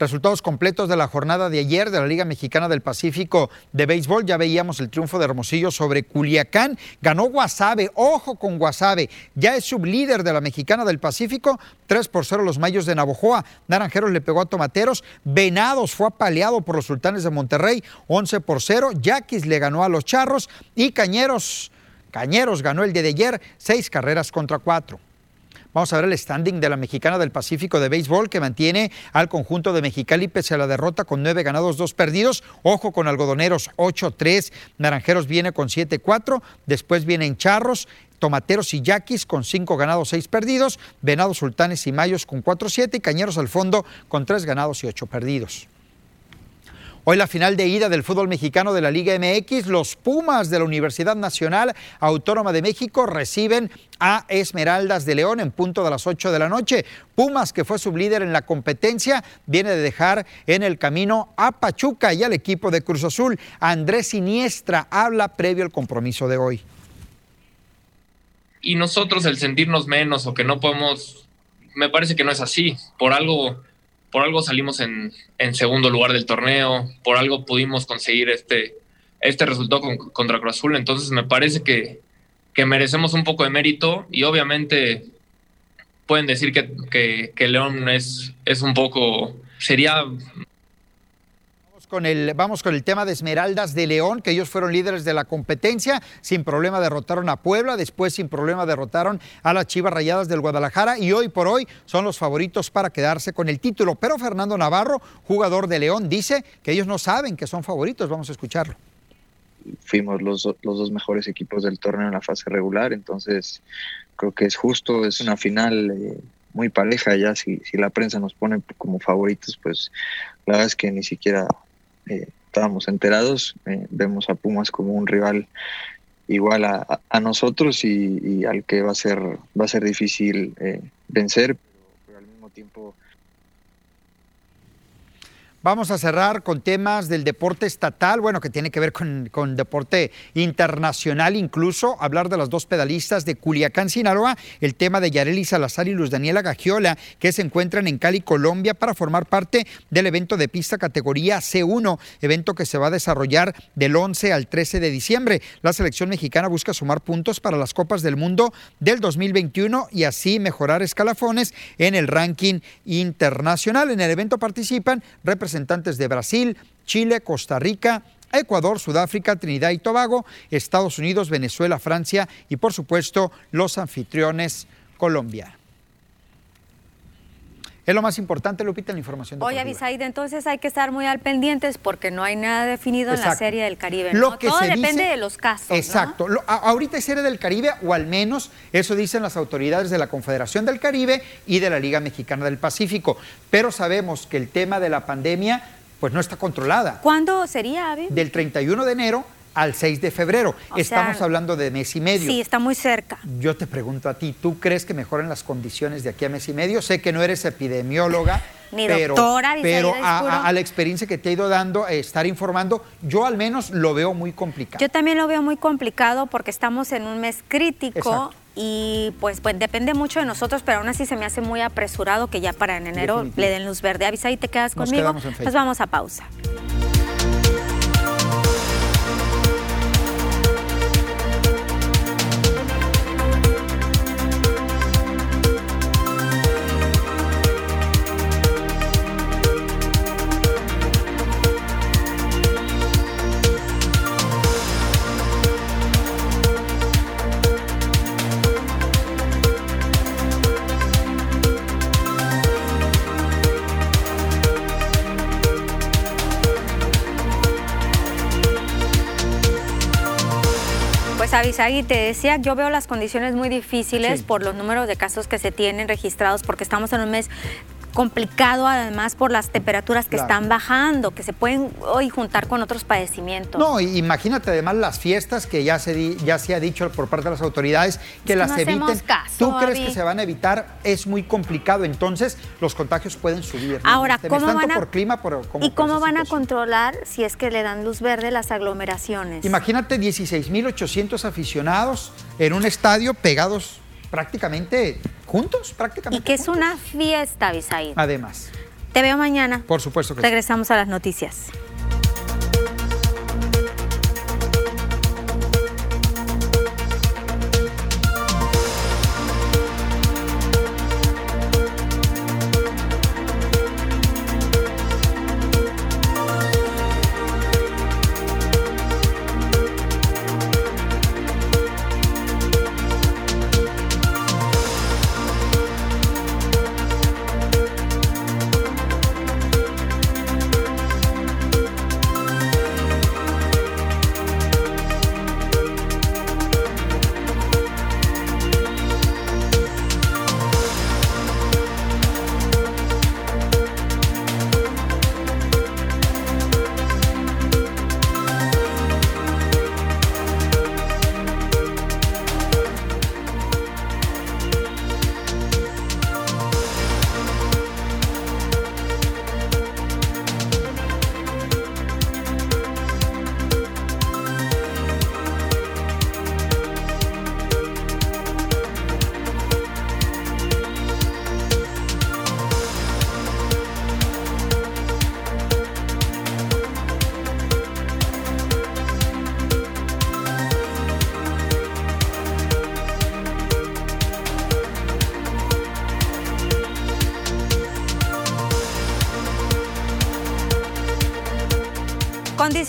Resultados completos de la jornada de ayer de la Liga Mexicana del Pacífico de Béisbol. Ya veíamos el triunfo de Hermosillo sobre Culiacán. Ganó Guasave. Ojo con Guasave. Ya es sublíder de la Mexicana del Pacífico. 3 por 0 los Mayos de Navojoa. Naranjeros le pegó a Tomateros. Venados fue apaleado por los Sultanes de Monterrey. 11 por 0. Yaquis le ganó a los Charros. Y Cañeros. Cañeros ganó el día de ayer. Seis carreras contra cuatro. Vamos a ver el standing de la Mexicana del Pacífico de béisbol que mantiene al conjunto de Mexicali pese a la derrota con nueve ganados, dos perdidos. Ojo con algodoneros 8-3, Naranjeros viene con 7-4, después vienen Charros, Tomateros y Yaquis con cinco ganados, seis perdidos, Venados Sultanes y Mayos con 4-7 y Cañeros al fondo con tres ganados y ocho perdidos. Hoy la final de ida del fútbol mexicano de la Liga MX, los Pumas de la Universidad Nacional Autónoma de México reciben a Esmeraldas de León en punto de las 8 de la noche. Pumas, que fue sublíder en la competencia, viene de dejar en el camino a Pachuca y al equipo de Cruz Azul. Andrés Siniestra habla previo al compromiso de hoy. Y nosotros el sentirnos menos o que no podemos, me parece que no es así. Por algo por algo salimos en, en, segundo lugar del torneo, por algo pudimos conseguir este, este resultado con, contra Cruz Azul, entonces me parece que, que, merecemos un poco de mérito y obviamente pueden decir que, que, que León es, es un poco, sería con el, vamos con el tema de Esmeraldas de León, que ellos fueron líderes de la competencia, sin problema derrotaron a Puebla, después sin problema derrotaron a las Chivas Rayadas del Guadalajara y hoy por hoy son los favoritos para quedarse con el título. Pero Fernando Navarro, jugador de León, dice que ellos no saben que son favoritos. Vamos a escucharlo. Fuimos los, los dos mejores equipos del torneo en la fase regular, entonces creo que es justo, es una final. Eh, muy pareja ya si, si la prensa nos pone como favoritos pues la verdad es que ni siquiera eh, estábamos enterados, eh, vemos a Pumas como un rival igual a, a nosotros y, al que va a ser, va a ser difícil eh, vencer, pero al mismo tiempo Vamos a cerrar con temas del deporte estatal, bueno, que tiene que ver con, con, deporte internacional, incluso hablar de las dos pedalistas de Culiacán, Sinaloa, el tema de Yareli Salazar y Luz Daniela Gagiola, que se encuentran en Cali, Colombia, para formar parte del evento de pista categoría C1, evento que se va a desarrollar del 11 al 13 de diciembre. La selección mexicana busca sumar puntos para las Copas del Mundo del 2021 y así mejorar escalafones en el ranking internacional. En el evento participan representantes representantes de Brasil, Chile, Costa Rica, Ecuador, Sudáfrica, Trinidad y Tobago, Estados Unidos, Venezuela, Francia y por supuesto los anfitriones Colombia. Es lo más importante, Lupita, en la información Oye, deportiva. Abisaid, entonces hay que estar muy al pendientes porque no hay nada definido en la. Serie del Caribe. Lo ¿no? que Todo se depende dice- de los casos. ¿no? Exacto. Lo- a- ahorita hay Serie del Caribe, o al menos eso dicen las autoridades de la Confederación del Caribe y de la Liga Mexicana del Pacífico. Pero sabemos que el tema de la pandemia pues no está controlada. ¿Cuándo sería, Avi? Del 31 de enero al 6 de febrero. O Estamos sea, hablando de mes y medio. Sí, está muy cerca. Yo te pregunto a ti, ¿tú crees que mejoren las condiciones de aquí a mes y medio? Sé que no eres epidemióloga, Ni pero, doctora, pero a, Escuro. a- a la experiencia que te ha ido dando, eh, estar informando, yo al menos lo veo muy complicado. Yo también lo veo muy complicado porque estamos en un mes crítico Exacto. y pues, pues depende mucho de nosotros, pero aún así se me hace muy apresurado que ya para en enero Definitivo. le den luz verde. Avisa y te quedas Nos conmigo. quedamos en Nos vamos a pausa. Avisagui, te decía, yo veo las condiciones muy difíciles Sí. por los números de casos que se tienen registrados, porque estamos en un mes complicado además por las temperaturas que Claro. están bajando, que se pueden hoy juntar con otros padecimientos. No, imagínate además las fiestas que ya se, di- ya se ha dicho por parte de las autoridades que las no eviten. caso, ¿Tú crees que se van a evitar? Es muy complicado, entonces los contagios pueden subir. ¿no? Ahora, Este mes, ¿cómo tanto van a- por clima por, como ¿Y cómo van a controlar si es que le dan luz verde las aglomeraciones? Imagínate 16.800 aficionados en un estadio pegados prácticamente juntos, Y prácticamente. que es una fiesta, Avisaí. Además, Te veo mañana. por supuesto que sí. Regresamos a las noticias.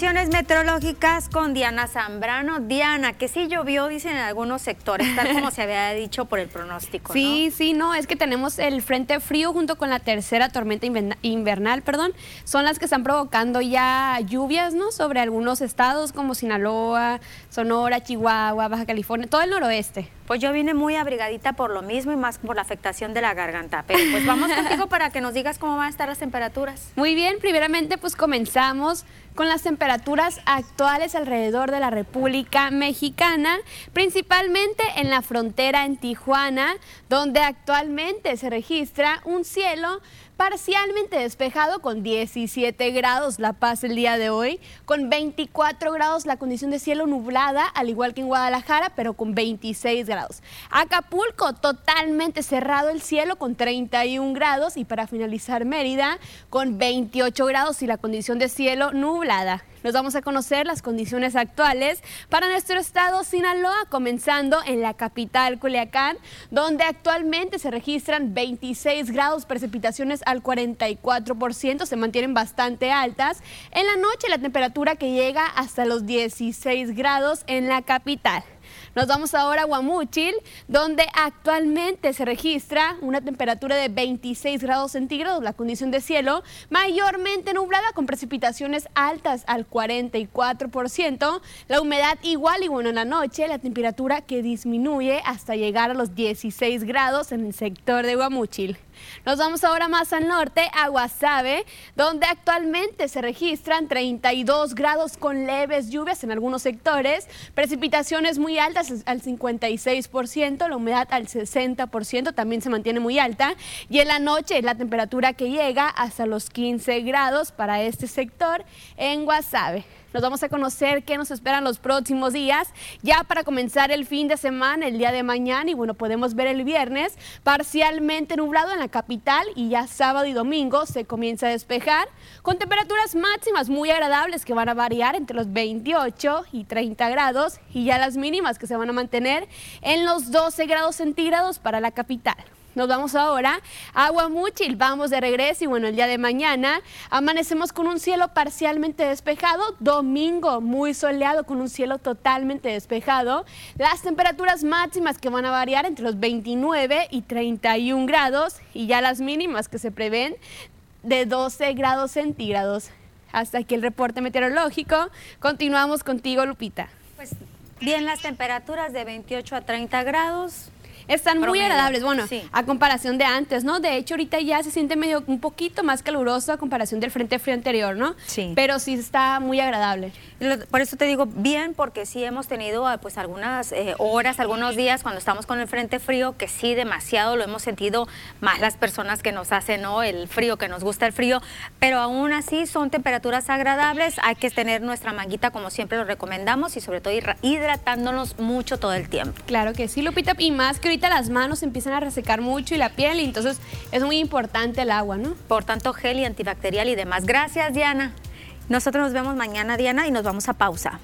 Condiciones meteorológicas con Diana Zambrano. Diana, que sí llovió, dicen en algunos sectores, tal como se había dicho por el pronóstico. Sí, sí, no, es que tenemos el frente frío junto con la tercera tormenta inverna- invernal, perdón, son las que están provocando ya lluvias, ¿no? Sobre algunos estados como Sinaloa, Sonora, Chihuahua, Baja California, todo el noroeste. Pues yo vine muy abrigadita por lo mismo y más por la afectación de la garganta. Pero pues vamos contigo para que nos digas cómo van a estar las temperaturas. Muy bien, primeramente pues comenzamos con las temperaturas actuales alrededor de la República Mexicana, principalmente en la frontera en Tijuana, donde actualmente se registra un cielo parcialmente despejado con 17 grados La Paz el día de hoy, con 24 grados la condición de cielo nublada, al igual que en Guadalajara, pero con 26 grados. Acapulco totalmente cerrado el cielo con 31 grados y para finalizar Mérida con 28 grados y la condición de cielo nublada. Nos vamos a conocer las condiciones actuales para nuestro estado Sinaloa, comenzando en la capital Culiacán, donde actualmente se registran 26 grados, precipitaciones al 44%, se mantienen bastante altas. En la noche la temperatura que llega hasta los 16 grados en la capital. Nos vamos ahora a Guamúchil, donde actualmente se registra una temperatura de 26 grados centígrados, la condición de cielo mayormente nublada con precipitaciones altas al 44%, la humedad igual y bueno en la noche, la temperatura que disminuye hasta llegar a los 16 grados en el sector de Guamúchil. Nos vamos ahora más al norte, a Guasave, donde actualmente se registran 32 grados con leves lluvias en algunos sectores, precipitaciones muy altas al 56%, la humedad al 60% también se mantiene muy alta y en la noche la temperatura que llega hasta los 15 grados para este sector en Guasave. Nos vamos a conocer qué nos esperan los próximos días, ya para comenzar el fin de semana, el día de mañana, y bueno, podemos ver el viernes parcialmente nublado en la capital y ya sábado y domingo se comienza a despejar con temperaturas máximas muy agradables que van a variar entre los 28 y 30 grados y ya las mínimas que se van a mantener en los 12 grados centígrados para la capital. Nos vamos ahora a Guamúchil, vamos de regreso y bueno, el día de mañana amanecemos con un cielo parcialmente despejado, domingo muy soleado con un cielo totalmente despejado, las temperaturas máximas que van a variar entre los 29 y 31 grados y ya las mínimas que se prevén de 12 grados centígrados. Hasta aquí el reporte meteorológico. Continuamos contigo, Lupita. Pues bien, las temperaturas de 28 a 30 grados, están muy Promedio. agradables, bueno, Sí. a comparación de antes, ¿no? De hecho, ahorita ya se siente medio un poquito más caluroso a comparación del frente frío anterior, ¿no? Sí. Pero sí está muy agradable. Por eso te digo bien, porque sí hemos tenido ah, pues algunas eh, horas, algunos días cuando estamos con el frente frío, que sí demasiado lo hemos sentido más las personas que nos hacen ¿no? el frío, que nos gusta el frío, pero aún así son temperaturas agradables, hay que tener nuestra manguita como siempre lo recomendamos y sobre todo hidra- hidratándonos mucho todo el tiempo. Claro que sí, Lupita, y más que ahorita las manos empiezan a resecar mucho y la piel, y entonces es muy importante el agua, ¿no? Por tanto, gel y antibacterial y demás. Gracias, Diana. Nosotros nos vemos mañana, Diana, y nos vamos a pausa.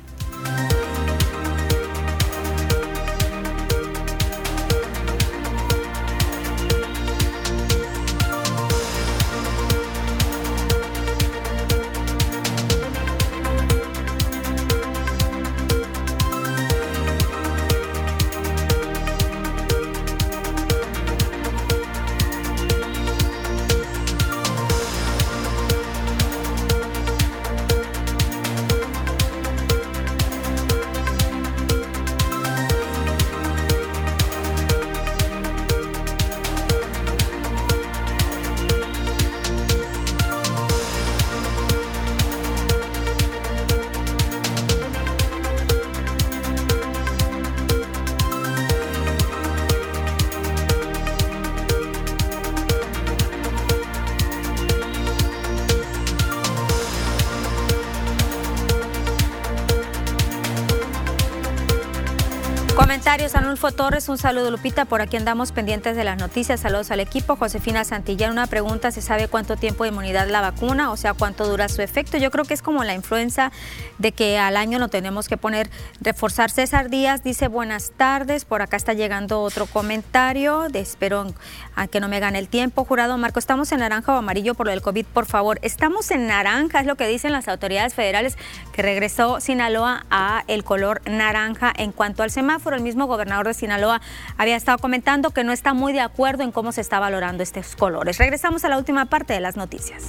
Anulfo Torres, un saludo Lupita, por aquí andamos pendientes de las noticias, saludos al equipo. Josefina Santillán, una pregunta, ¿se sabe cuánto tiempo de inmunidad la vacuna? O sea, ¿cuánto dura su efecto? Yo creo que es como la influenza de que al año no tenemos que poner, reforzar. César Díaz dice, buenas tardes, por acá está llegando otro comentario, de, espero a que no me gane el tiempo. Jurado Marco, ¿estamos en naranja o amarillo por lo del COVID? Por favor, estamos en naranja, es lo que dicen las autoridades federales, que regresó Sinaloa a el color naranja en cuanto al semáforo. El mismo gobernador de Sinaloa había estado comentando que no está muy de acuerdo en cómo se está valorando estos colores. Regresamos a la última parte de las noticias.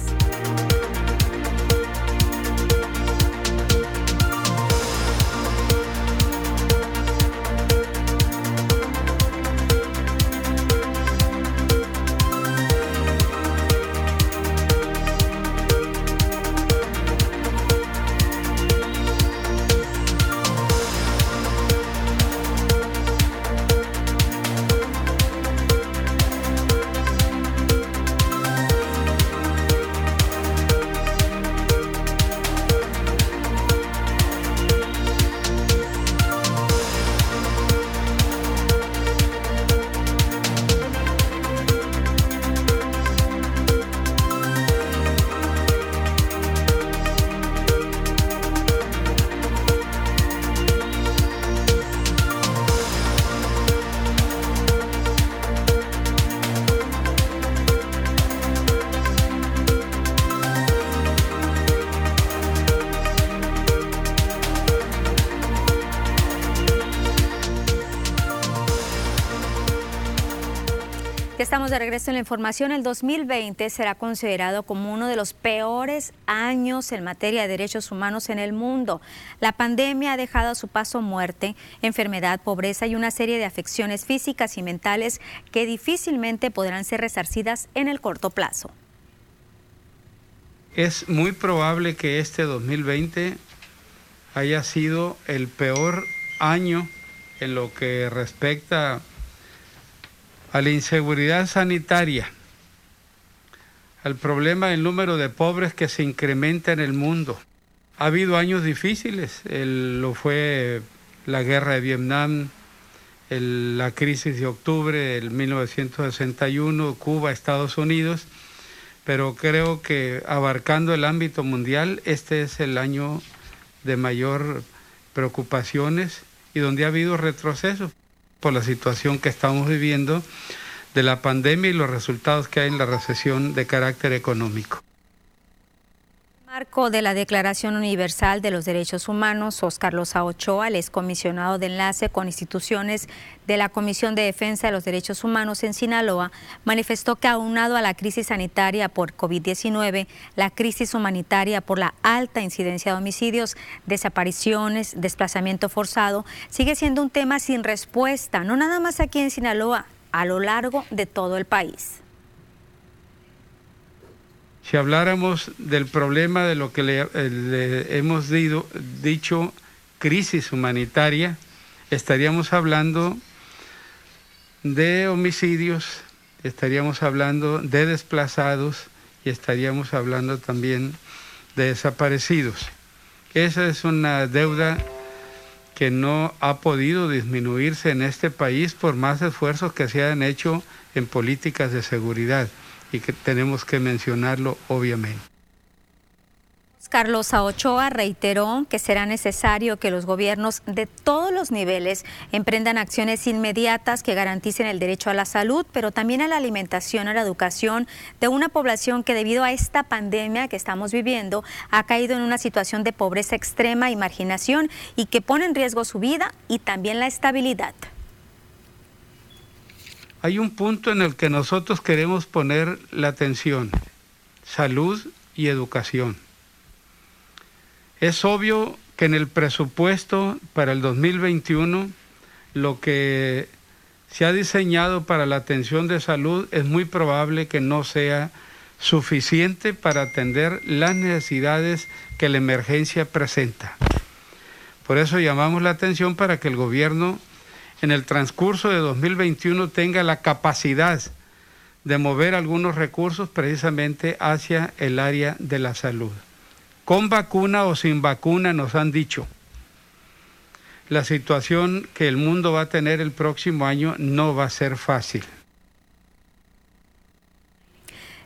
De regreso en la información. El 2020 será considerado como uno de los peores años en materia de derechos humanos en el mundo. La pandemia ha dejado a su paso muerte, enfermedad, pobreza y una serie de afecciones físicas y mentales que difícilmente podrán ser resarcidas en el corto plazo. Es muy probable que este 2020 haya sido el peor año en lo que respecta a la inseguridad sanitaria, al problema del número de pobres que se incrementa en el mundo. Ha habido años difíciles, lo fue la guerra de Vietnam, la crisis de octubre del 1961, Cuba, Estados Unidos, pero creo que abarcando el ámbito mundial, este es el año de mayor preocupaciones y donde ha habido retrocesos por la situación que estamos viviendo de la pandemia y los resultados que hay en la recesión de carácter económico. Marco de la Declaración Universal de los Derechos Humanos, Oscar Loza Ochoa, el excomisionado de enlace con instituciones de la Comisión de Defensa de los Derechos Humanos en Sinaloa, manifestó que aunado a la crisis sanitaria por COVID-19, la crisis humanitaria por la alta incidencia de homicidios, desapariciones, desplazamiento forzado, sigue siendo un tema sin respuesta, no nada más aquí en Sinaloa, a lo largo de todo el país. Si habláramos del problema de lo que le, eh, hemos dicho crisis humanitaria, estaríamos hablando de homicidios, estaríamos hablando de desplazados y estaríamos hablando también de desaparecidos. Esa es una deuda que no ha podido disminuirse en este país por más esfuerzos que se hayan hecho en políticas de seguridad y que tenemos que mencionarlo obviamente. Carlos Ochoa reiteró que será necesario que los gobiernos de todos los niveles emprendan acciones inmediatas que garanticen el derecho a la salud, pero también a la alimentación, a la educación de una población que debido a esta pandemia que estamos viviendo ha caído en una situación de pobreza extrema y marginación y que pone en riesgo su vida y también la estabilidad hay un punto en el que nosotros queremos poner la atención, salud y educación. Es obvio que en el presupuesto para el 2021 lo que se ha diseñado para la atención de salud es muy probable que no sea suficiente para atender las necesidades que la emergencia presenta. Por eso llamamos la atención para que el gobierno en el transcurso de 2021 tenga la capacidad de mover algunos recursos precisamente hacia el área de la salud. Con vacuna o sin vacuna nos han dicho, la situación que el mundo va a tener el próximo año no va a ser fácil.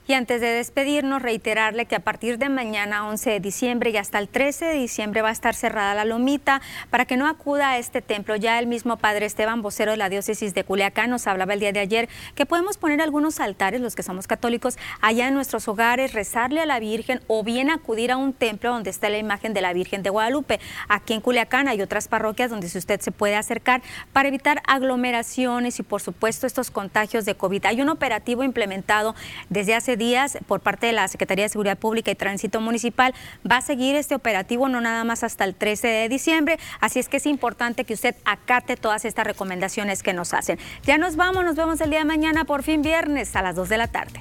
Y antes de despedirnos, reiterarle que a partir de mañana, 11 de diciembre y hasta el 13 de diciembre va a estar cerrada la lomita para que no acuda a este templo. Ya el mismo padre Esteban, vocero de la diócesis de Culiacán, nos hablaba el día de ayer que podemos poner algunos altares, los que somos católicos, allá en nuestros hogares, rezarle a la Virgen o bien acudir a un templo donde está la imagen de la Virgen de Guadalupe. Aquí en Culiacán hay otras parroquias donde usted se puede acercar para evitar aglomeraciones y por supuesto estos contagios de COVID. Hay un operativo implementado desde hace días por parte de la Secretaría de Seguridad Pública y Tránsito Municipal. Va a seguir este operativo no nada más hasta el 13 de diciembre, así es que es importante que usted acate todas estas recomendaciones que nos hacen. Ya nos vamos, nos vemos el día de mañana, por fin viernes a las 2 de la tarde.